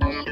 Thank you.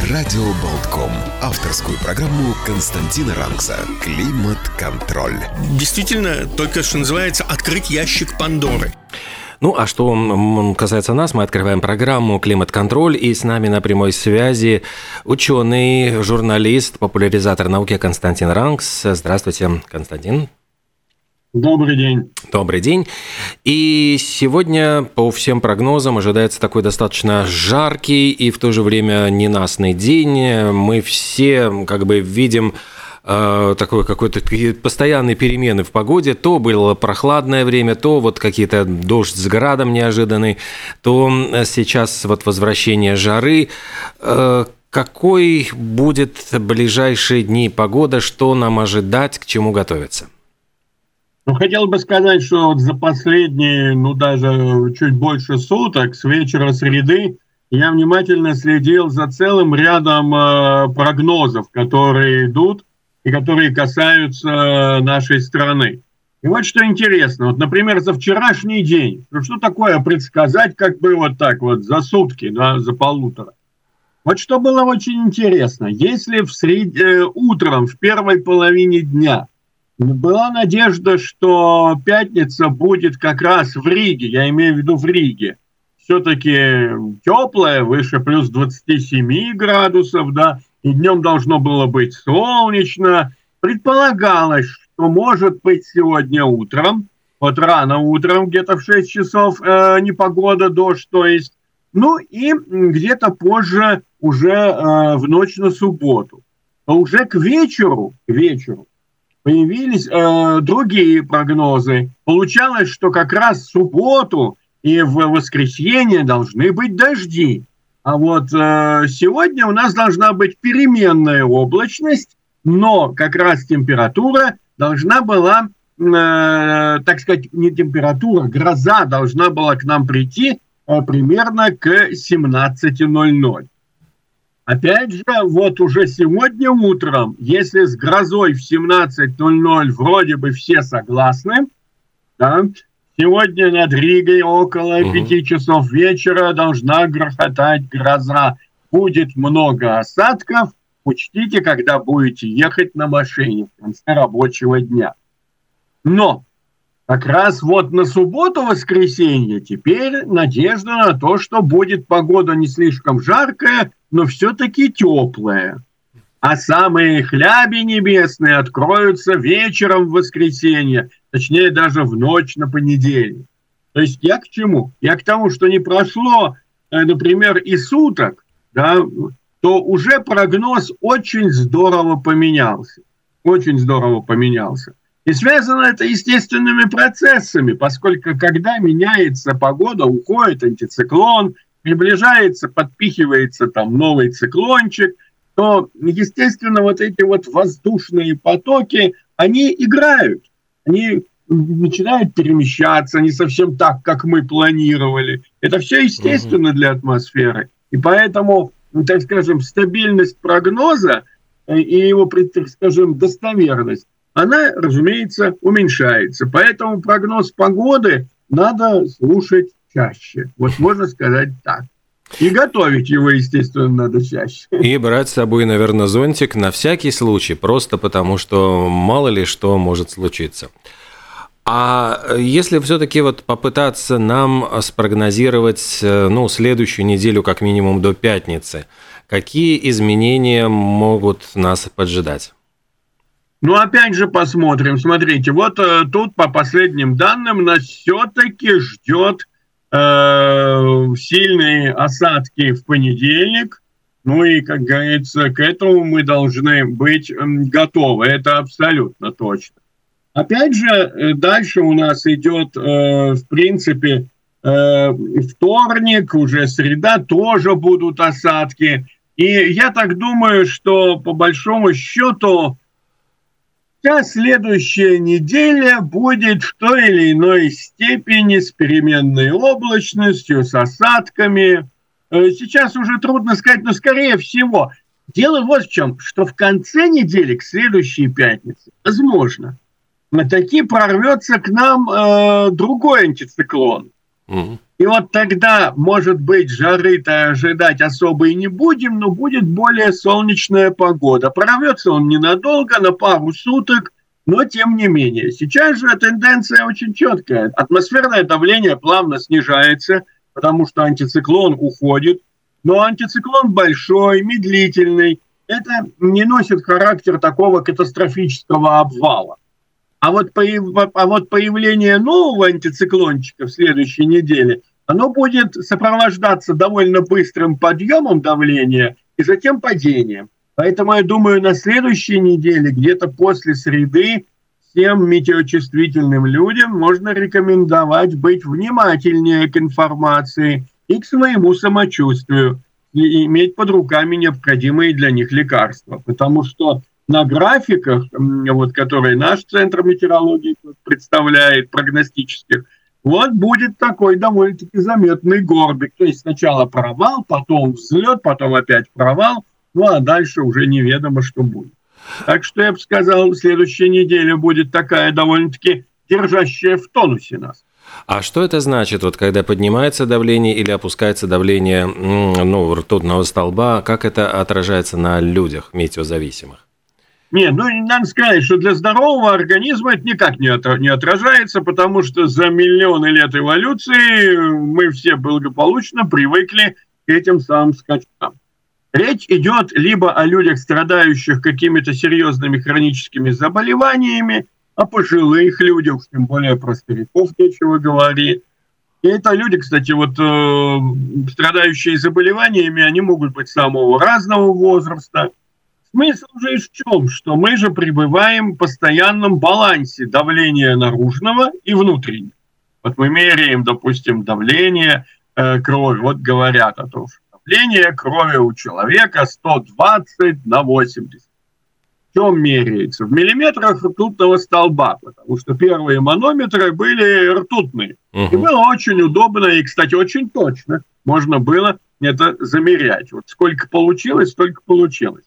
Радио Болтком. Авторскую программу Константина Ранкса «Климат-контроль». Действительно, только что называется «Открыть ящик Пандоры». Ну, а что касается нас, мы открываем программу «Климат-контроль», и с нами на прямой связи ученый, журналист, популяризатор науки Константин Ранкс. Здравствуйте, Константин. Добрый день. Добрый день. И сегодня, по всем прогнозам, ожидается такой достаточно жаркий и в то же время ненастный день. Мы все как бы видим э, такой какой-то постоянные перемены в погоде. То было прохладное время, то вот какие-то дождь с градом неожиданный, то сейчас вот возвращение жары. Э, какой будет ближайшие дни погода, что нам ожидать, к чему готовиться? Ну, хотел бы сказать, что вот за последние, ну, даже чуть больше суток, с вечера среды, я внимательно следил за целым рядом э, прогнозов, которые идут и которые касаются нашей страны. И вот что интересно, вот, например, за вчерашний день, ну, что такое предсказать как бы вот так вот за сутки, да, за полутора. Вот что было очень интересно, если в сред... Э, утром, в первой половине дня была надежда, что пятница будет как раз в Риге, я имею в виду в Риге. Все-таки теплая, выше плюс 27 градусов, да, и днем должно было быть солнечно. Предполагалось, что может быть сегодня утром, вот рано утром, где-то в 6 часов э, непогода, дождь, то есть, ну и где-то позже уже э, в ночь на субботу. А уже к вечеру, к вечеру появились э, другие прогнозы. Получалось, что как раз в субботу и в воскресенье должны быть дожди. А вот э, сегодня у нас должна быть переменная облачность, но как раз температура должна была, э, так сказать, не температура, гроза должна была к нам прийти э, примерно к 17.00. Опять же, вот уже сегодня утром, если с грозой в 17.00 вроде бы все согласны, да, сегодня над Ригой около угу. 5 часов вечера должна грохотать гроза. Будет много осадков. Учтите, когда будете ехать на машине в конце рабочего дня. Но как раз вот на субботу-воскресенье теперь надежда на то, что будет погода не слишком жаркая, но все-таки теплая. А самые хляби небесные откроются вечером в воскресенье, точнее даже в ночь на понедельник. То есть я к чему? Я к тому, что не прошло, э, например, и суток, да, то уже прогноз очень здорово поменялся. Очень здорово поменялся. И связано это естественными процессами, поскольку когда меняется погода, уходит антициклон, приближается, подпихивается там новый циклончик, то, естественно, вот эти вот воздушные потоки, они играют, они начинают перемещаться не совсем так, как мы планировали. Это все естественно для атмосферы. И поэтому, ну, так скажем, стабильность прогноза э, и его, так скажем, достоверность она, разумеется, уменьшается. Поэтому прогноз погоды надо слушать чаще. Вот можно сказать так. И готовить его, естественно, надо чаще. И брать с собой, наверное, зонтик на всякий случай, просто потому что мало ли что может случиться. А если все-таки вот попытаться нам спрогнозировать, ну, следующую неделю как минимум до пятницы, какие изменения могут нас поджидать? Ну, опять же, посмотрим. Смотрите, вот э, тут по последним данным нас все-таки ждет э, сильные осадки в понедельник. Ну и, как говорится, к этому мы должны быть э, готовы. Это абсолютно точно. Опять же, э, дальше у нас идет, э, в принципе, э, вторник, уже среда, тоже будут осадки. И я так думаю, что по большому счету вся следующая неделя будет в той или иной степени с переменной облачностью, с осадками. Э, сейчас уже трудно сказать, но скорее всего. Дело вот в чем, что в конце недели, к следующей пятнице, возможно, на таки прорвется к нам э, другой антициклон. Угу. И вот тогда, может быть, жары-то ожидать особо и не будем, но будет более солнечная погода. Прорвется он ненадолго, на пару суток, но тем не менее. Сейчас же тенденция очень четкая. Атмосферное давление плавно снижается, потому что антициклон уходит. Но антициклон большой, медлительный. Это не носит характер такого катастрофического обвала. А вот, появ... а вот появление нового антициклончика в следующей неделе – оно будет сопровождаться довольно быстрым подъемом давления и затем падением. Поэтому я думаю, на следующей неделе, где-то после среды, всем метеочувствительным людям можно рекомендовать быть внимательнее к информации и к своему самочувствию, и иметь под руками необходимые для них лекарства. Потому что на графиках, вот, которые наш Центр метеорологии представляет, прогностических, вот будет такой довольно-таки заметный горбик. То есть сначала провал, потом взлет, потом опять провал, ну а дальше уже неведомо, что будет. Так что я бы сказал, следующая неделя будет такая довольно-таки держащая в тонусе нас. А что это значит, вот когда поднимается давление или опускается давление ну, ртутного столба, как это отражается на людях метеозависимых? Нет, ну, надо сказать, что для здорового организма это никак не, от, не отражается, потому что за миллионы лет эволюции мы все благополучно привыкли к этим самым скачкам. Речь идет либо о людях, страдающих какими-то серьезными хроническими заболеваниями, о пожилых людях, тем более про стариков нечего говорить. И это люди, кстати, вот э, страдающие заболеваниями, они могут быть самого разного возраста – Смысл же в чем? Что мы же пребываем в постоянном балансе давления наружного и внутреннего. Вот мы меряем, допустим, давление э, крови. Вот говорят о том, что давление крови у человека 120 на 80. В чем меряется? В миллиметрах ртутного столба, потому что первые манометры были ртутные. Угу. И было очень удобно и, кстати, очень точно. Можно было это замерять. Вот сколько получилось, столько получилось.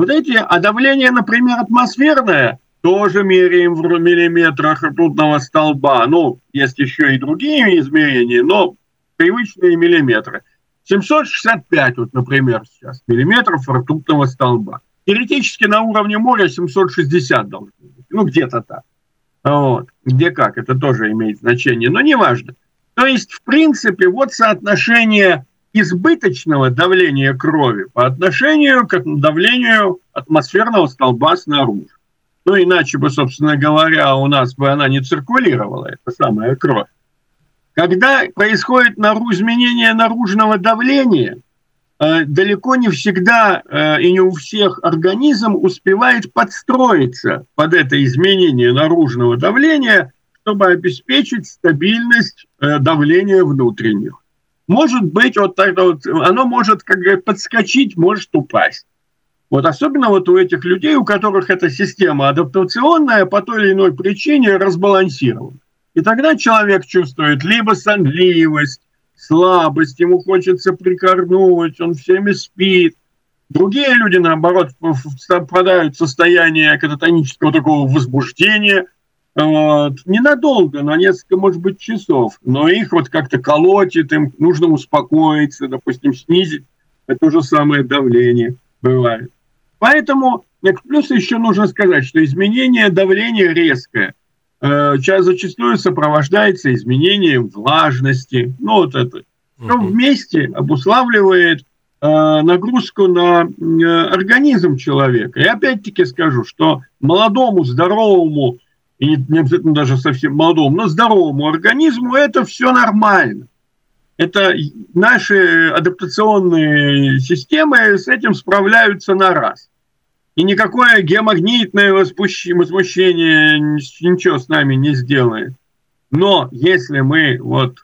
Вот эти, а давление, например, атмосферное, тоже меряем в миллиметрах ртутного столба. Ну, есть еще и другие измерения, но привычные миллиметры. 765, вот, например, сейчас, миллиметров ртутного столба. Теоретически на уровне моря 760 должно быть. Ну, где-то так. Вот. Где как, это тоже имеет значение, но неважно. То есть, в принципе, вот соотношение избыточного давления крови по отношению к давлению атмосферного столба снаружи. Ну, иначе бы, собственно говоря, у нас бы она не циркулировала, эта самая кровь. Когда происходит изменение наружного давления, э, далеко не всегда э, и не у всех организм успевает подстроиться под это изменение наружного давления, чтобы обеспечить стабильность э, давления внутренних может быть вот так вот, оно может как бы подскочить, может упасть. Вот особенно вот у этих людей, у которых эта система адаптационная по той или иной причине разбалансирована. И тогда человек чувствует либо сонливость, слабость, ему хочется прикорнуть, он всеми спит. Другие люди, наоборот, впадают в состояние кататонического такого возбуждения – вот. Ненадолго, на несколько, может быть, часов. Но их вот как-то колотит, им нужно успокоиться, допустим, снизить это же самое давление бывает. Поэтому, плюс еще нужно сказать, что изменение давления резкое э, зачастую сопровождается изменением влажности. Ну, вот это. Все вместе обуславливает э, нагрузку на э, организм человека. И опять-таки скажу, что молодому, здоровому и не, обязательно даже совсем молодому, но здоровому организму это все нормально. Это наши адаптационные системы с этим справляются на раз. И никакое геомагнитное возмущение ничего с нами не сделает. Но если мы вот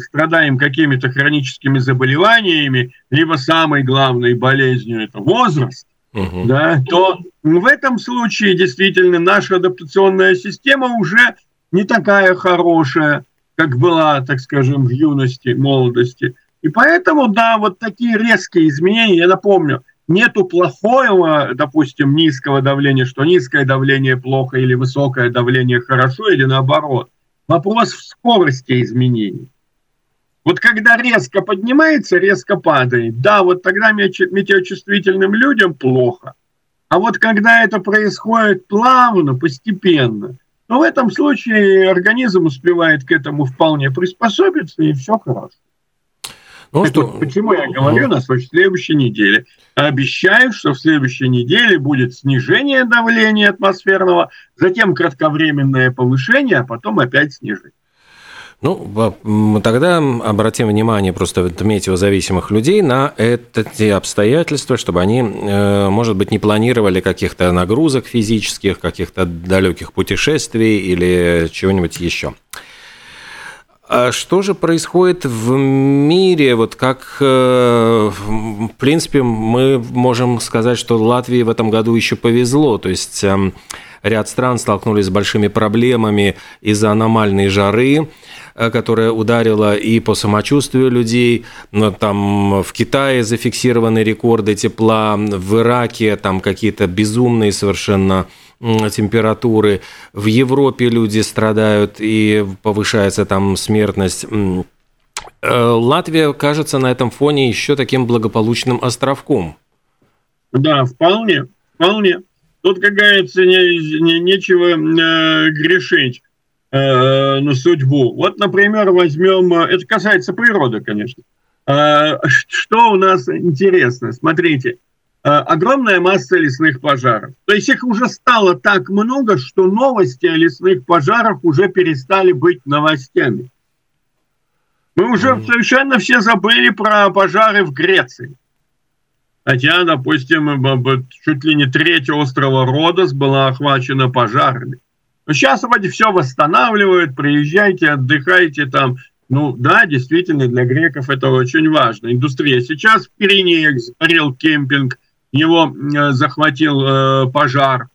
страдаем какими-то хроническими заболеваниями, либо самой главной болезнью это возраст, угу. да, то в этом случае действительно наша адаптационная система уже не такая хорошая, как была, так скажем, в юности, молодости. И поэтому, да, вот такие резкие изменения, я напомню, нету плохого, допустим, низкого давления, что низкое давление плохо или высокое давление хорошо, или наоборот. Вопрос в скорости изменений. Вот когда резко поднимается, резко падает, да, вот тогда метеочувствительным людям плохо. А вот когда это происходит плавно, постепенно, то в этом случае организм успевает к этому вполне приспособиться, и все хорошо. Ну, что... вот почему я говорю на следующей неделе. Обещаю, что в следующей неделе будет снижение давления атмосферного, затем кратковременное повышение, а потом опять снижение. Ну, тогда обратим внимание просто метеозависимых людей на эти обстоятельства, чтобы они, э, может быть, не планировали каких-то нагрузок физических, каких-то далеких путешествий или чего-нибудь еще. А что же происходит в мире? Вот как, э, в принципе, мы можем сказать, что Латвии в этом году еще повезло. То есть эм, ряд стран столкнулись с большими проблемами из-за аномальной жары. Э, которая ударила и по самочувствию людей. Но там в Китае зафиксированы рекорды тепла, в Ираке там какие-то безумные совершенно температуры. В Европе люди страдают и повышается там смертность. Э, Латвия кажется на этом фоне еще таким благополучным островком. Да, вполне, вполне. Тут, как говорится, не, не, нечего э, грешить э, на судьбу. Вот, например, возьмем, э, это касается природы, конечно. Э, что у нас интересно? Смотрите, э, огромная масса лесных пожаров. То есть их уже стало так много, что новости о лесных пожарах уже перестали быть новостями. Мы уже совершенно все забыли про пожары в Греции. Хотя, допустим, чуть ли не треть острова Родос была охвачена пожарами. Но сейчас вроде все восстанавливают, приезжайте, отдыхайте там. Ну да, действительно, для греков это очень важно. Индустрия. Сейчас в Пиренеях сгорел кемпинг, его э, захватил э, пожар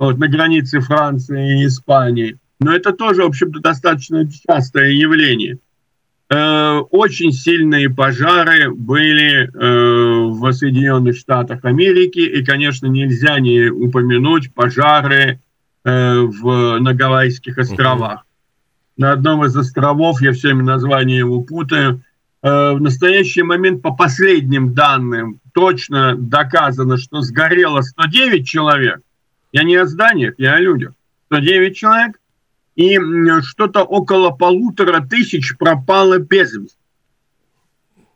вот, на границе Франции и Испании. Но это тоже, в общем-то, достаточно частое явление. Э, очень сильные пожары были э, в Соединенных Штатах Америки, и, конечно, нельзя не упомянуть пожары Э, в, на Гавайских островах. На одном из островов, я всеми названия его путаю, э, в настоящий момент по последним данным точно доказано, что сгорело 109 человек. Я не о зданиях, я о людях. 109 человек. И что-то около полутора тысяч пропало без вести.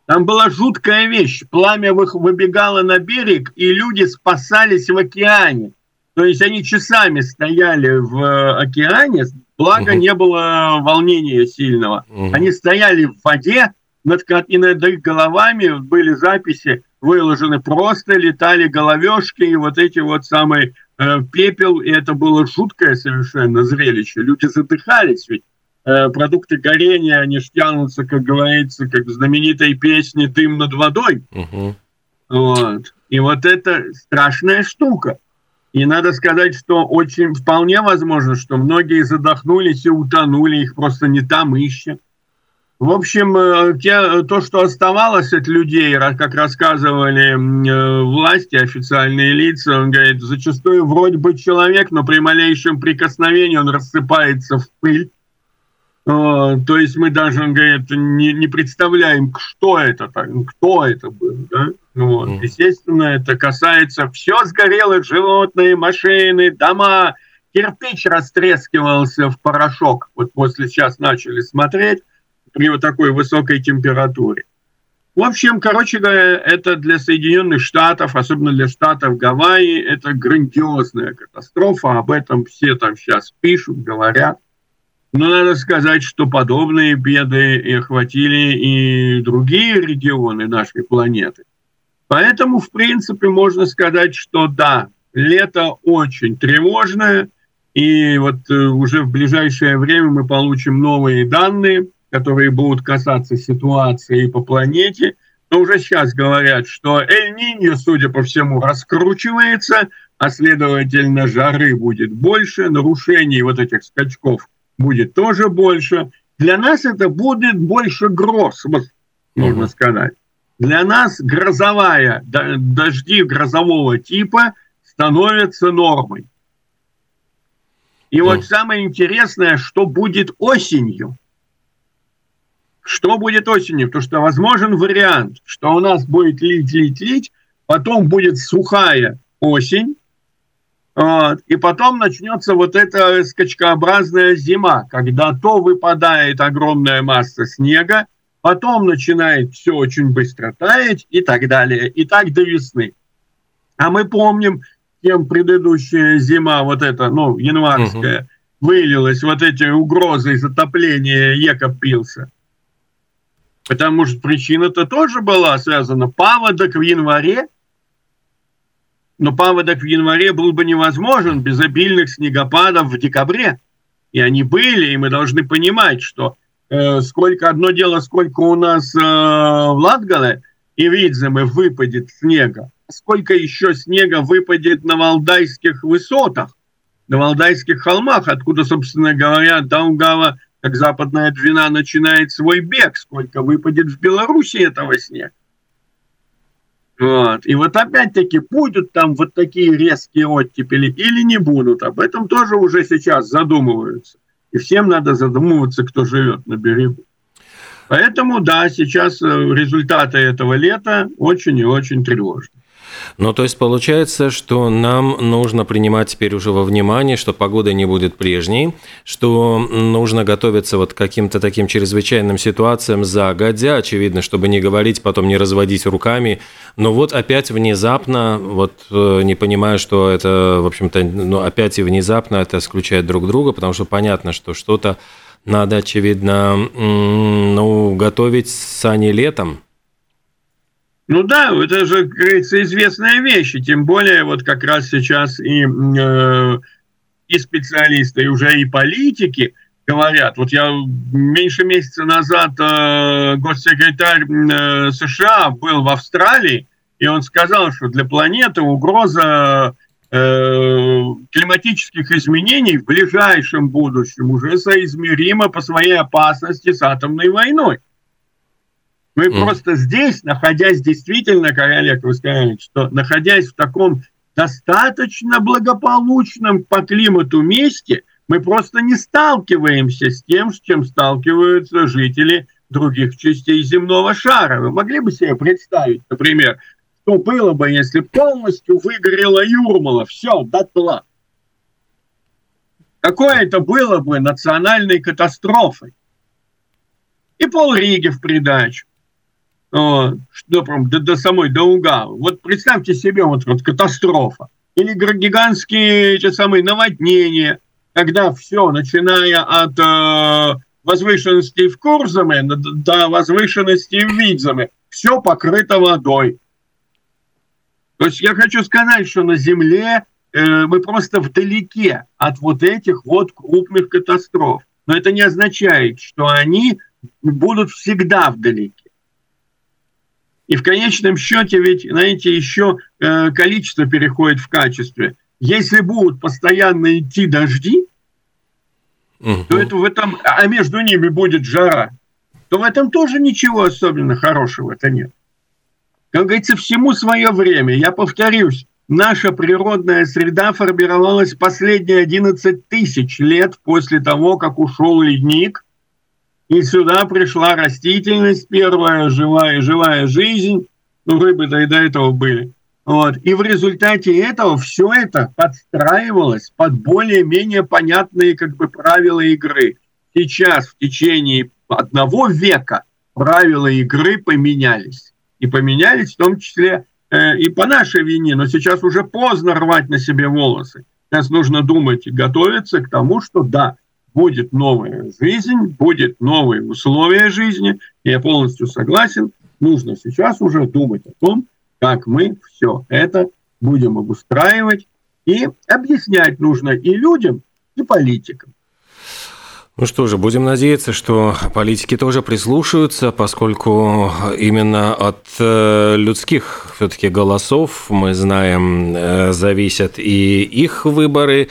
Там была жуткая вещь. Пламя выбегало на берег, и люди спасались в океане. То есть они часами стояли в э, океане, благо угу. не было волнения сильного. Угу. Они стояли в воде, над, и над их головами были записи, выложены просто, летали головешки и вот эти вот самые э, пепел, и это было жуткое совершенно зрелище. Люди задыхались, ведь э, продукты горения, они ж тянутся, как говорится, как в знаменитой песне «Дым над водой». Угу. Вот. И вот это страшная штука. И надо сказать, что очень вполне возможно, что многие задохнулись и утонули, их просто не там ищут. В общем, э, те, то, что оставалось от людей, как рассказывали э, власти, официальные лица, он говорит, зачастую вроде бы человек, но при малейшем прикосновении он рассыпается в пыль. То есть мы даже, он говорит, не, не представляем, что это, кто это был. Да? Вот. Mm. Естественно, это касается все сгорело, животные, машины, дома. Кирпич растрескивался в порошок. Вот после сейчас начали смотреть при вот такой высокой температуре. В общем, короче говоря, это для Соединенных Штатов, особенно для штатов Гавайи, это грандиозная катастрофа. Об этом все там сейчас пишут, говорят. Но надо сказать, что подобные беды охватили и другие регионы нашей планеты. Поэтому, в принципе, можно сказать, что да, лето очень тревожное, и вот э, уже в ближайшее время мы получим новые данные которые будут касаться ситуации по планете. Но уже сейчас говорят, что Эль-Ниньо, судя по всему, раскручивается, а следовательно жары будет больше, нарушений вот этих скачков будет тоже больше. Для нас это будет больше гроз, можно сказать. Для нас грозовая, дожди грозового типа становятся нормой. И mm. вот самое интересное, что будет осенью. Что будет осенью? Потому что возможен вариант, что у нас будет лить, лить, лить, потом будет сухая осень, вот, и потом начнется вот эта скачкообразная зима, когда то выпадает огромная масса снега, потом начинает все очень быстро таять и так далее, и так до весны. А мы помним, кем предыдущая зима, вот эта, ну, январская, угу. вылилась, вот эти угрозы затопления Екопилса. Потому что причина-то тоже была связана. Паводок в январе, но паводок в январе был бы невозможен без обильных снегопадов в декабре. И они были, и мы должны понимать, что э, сколько, одно дело, сколько у нас э, в Латгале и Видземе выпадет снега, сколько еще снега выпадет на Валдайских высотах, на Валдайских холмах, откуда, собственно говоря, Даугава, как западная Двина, начинает свой бег, сколько выпадет в Беларуси этого снега. Вот. И вот опять-таки будут там вот такие резкие оттепели или не будут. Об этом тоже уже сейчас задумываются. И всем надо задумываться, кто живет на берегу. Поэтому, да, сейчас э, результаты этого лета очень и очень тревожны. Ну, то есть получается, что нам нужно принимать теперь уже во внимание, что погода не будет прежней, что нужно готовиться вот к каким-то таким чрезвычайным ситуациям загодя, очевидно, чтобы не говорить, потом не разводить руками. Но вот опять внезапно, вот э, не понимаю, что это, в общем-то, ну, опять и внезапно это исключает друг друга, потому что понятно, что что-то надо, очевидно, ну, готовить сани летом, ну да, это же, как говорится, известная вещь, и тем более вот как раз сейчас и, э, и специалисты, и уже и политики говорят. Вот я меньше месяца назад э, госсекретарь э, США был в Австралии, и он сказал, что для планеты угроза э, климатических изменений в ближайшем будущем уже соизмерима по своей опасности с атомной войной. Мы mm. просто здесь, находясь действительно, как Олег, вы сказали, что находясь в таком достаточно благополучном по климату месте, мы просто не сталкиваемся с тем, с чем сталкиваются жители других частей земного шара. Вы могли бы себе представить, например, что было бы, если полностью выгорела Юрмала, все, дотла. Какое это было бы национальной катастрофой? И пол Риги в придачу что прям до, до самой Даугавы. Вот представьте себе вот, вот катастрофа. Или гигантские те самые наводнения, когда все, начиная от э, возвышенности в Курзаме до возвышенности в Видзаме, все покрыто водой. То есть я хочу сказать, что на Земле э, мы просто вдалеке от вот этих вот крупных катастроф. Но это не означает, что они будут всегда вдалеке. И в конечном счете ведь, знаете, еще э, количество переходит в качестве. Если будут постоянно идти дожди, угу. то это в этом, а между ними будет жара, то в этом тоже ничего особенно хорошего-то нет. Как говорится, всему свое время. Я повторюсь, наша природная среда формировалась последние 11 тысяч лет после того, как ушел ледник – и сюда пришла растительность первая, живая, живая жизнь. Ну, рыбы-то и до этого были. Вот. И в результате этого все это подстраивалось под более-менее понятные как бы правила игры. Сейчас в течение одного века правила игры поменялись. И поменялись в том числе э, и по нашей вине, но сейчас уже поздно рвать на себе волосы. Сейчас нужно думать и готовиться к тому, что да, будет новая жизнь, будет новые условия жизни. Я полностью согласен. Нужно сейчас уже думать о том, как мы все это будем обустраивать. И объяснять нужно и людям, и политикам. Ну что же, будем надеяться, что политики тоже прислушаются, поскольку именно от э, людских все-таки голосов, мы знаем, э, зависят и их выборы.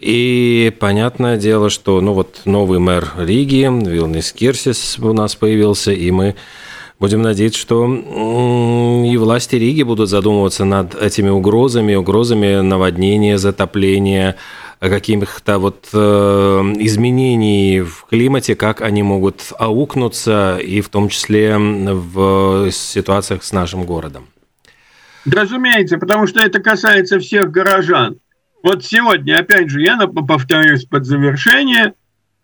И понятное дело, что ну вот новый мэр Риги, Вилнис Кирсис у нас появился, и мы Будем надеяться, что и власти Риги будут задумываться над этими угрозами, угрозами наводнения, затопления, каких-то вот э, изменений в климате, как они могут аукнуться, и в том числе в ситуациях с нашим городом. Разумеется, потому что это касается всех горожан. Вот сегодня, опять же, я повторюсь под завершение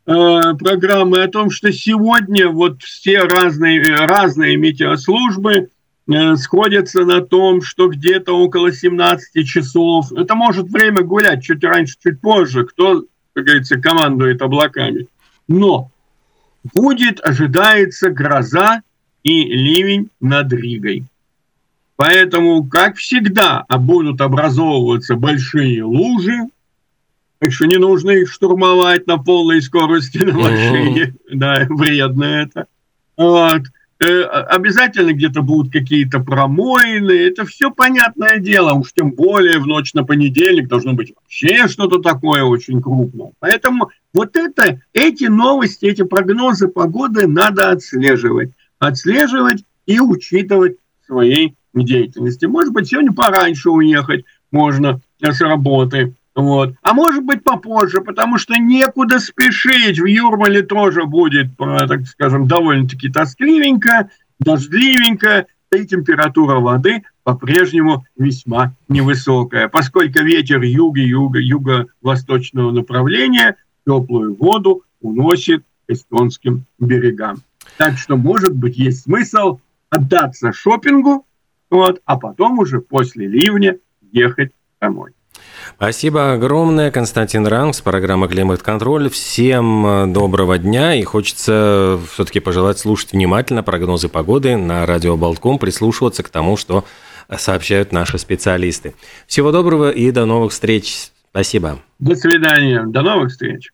э, программы о том, что сегодня вот все разные, разные метеослужбы Э, сходятся на том, что где-то около 17 часов, это может время гулять чуть раньше, чуть позже, кто, как говорится, командует облаками. Но будет, ожидается гроза и ливень над Ригой. Поэтому, как всегда, а будут образовываться большие лужи, так что не нужно их штурмовать на полной скорости на машине. Да, вредно это. Вот. Э, обязательно где-то будут какие-то промоины, это все понятное дело, уж тем более в ночь на понедельник должно быть вообще что-то такое очень крупное. Поэтому вот это, эти новости, эти прогнозы погоды надо отслеживать. Отслеживать и учитывать в своей деятельности. Может быть, сегодня пораньше уехать можно с работы, вот. А может быть попозже, потому что некуда спешить. В Юрмале тоже будет, э, так скажем, довольно-таки тоскливенько, дождливенько, и температура воды по-прежнему весьма невысокая, поскольку ветер юга-юга, юго-восточного направления теплую воду уносит к эстонским берегам. Так что, может быть, есть смысл отдаться шопингу, вот, а потом уже после ливня ехать домой. Спасибо огромное, Константин Ранг с программы «Климат-контроль». Всем э, доброго дня и хочется все-таки пожелать слушать внимательно прогнозы погоды на радио Болтком, прислушиваться к тому, что сообщают наши специалисты. Всего доброго и до новых встреч. Спасибо. До свидания. До новых встреч.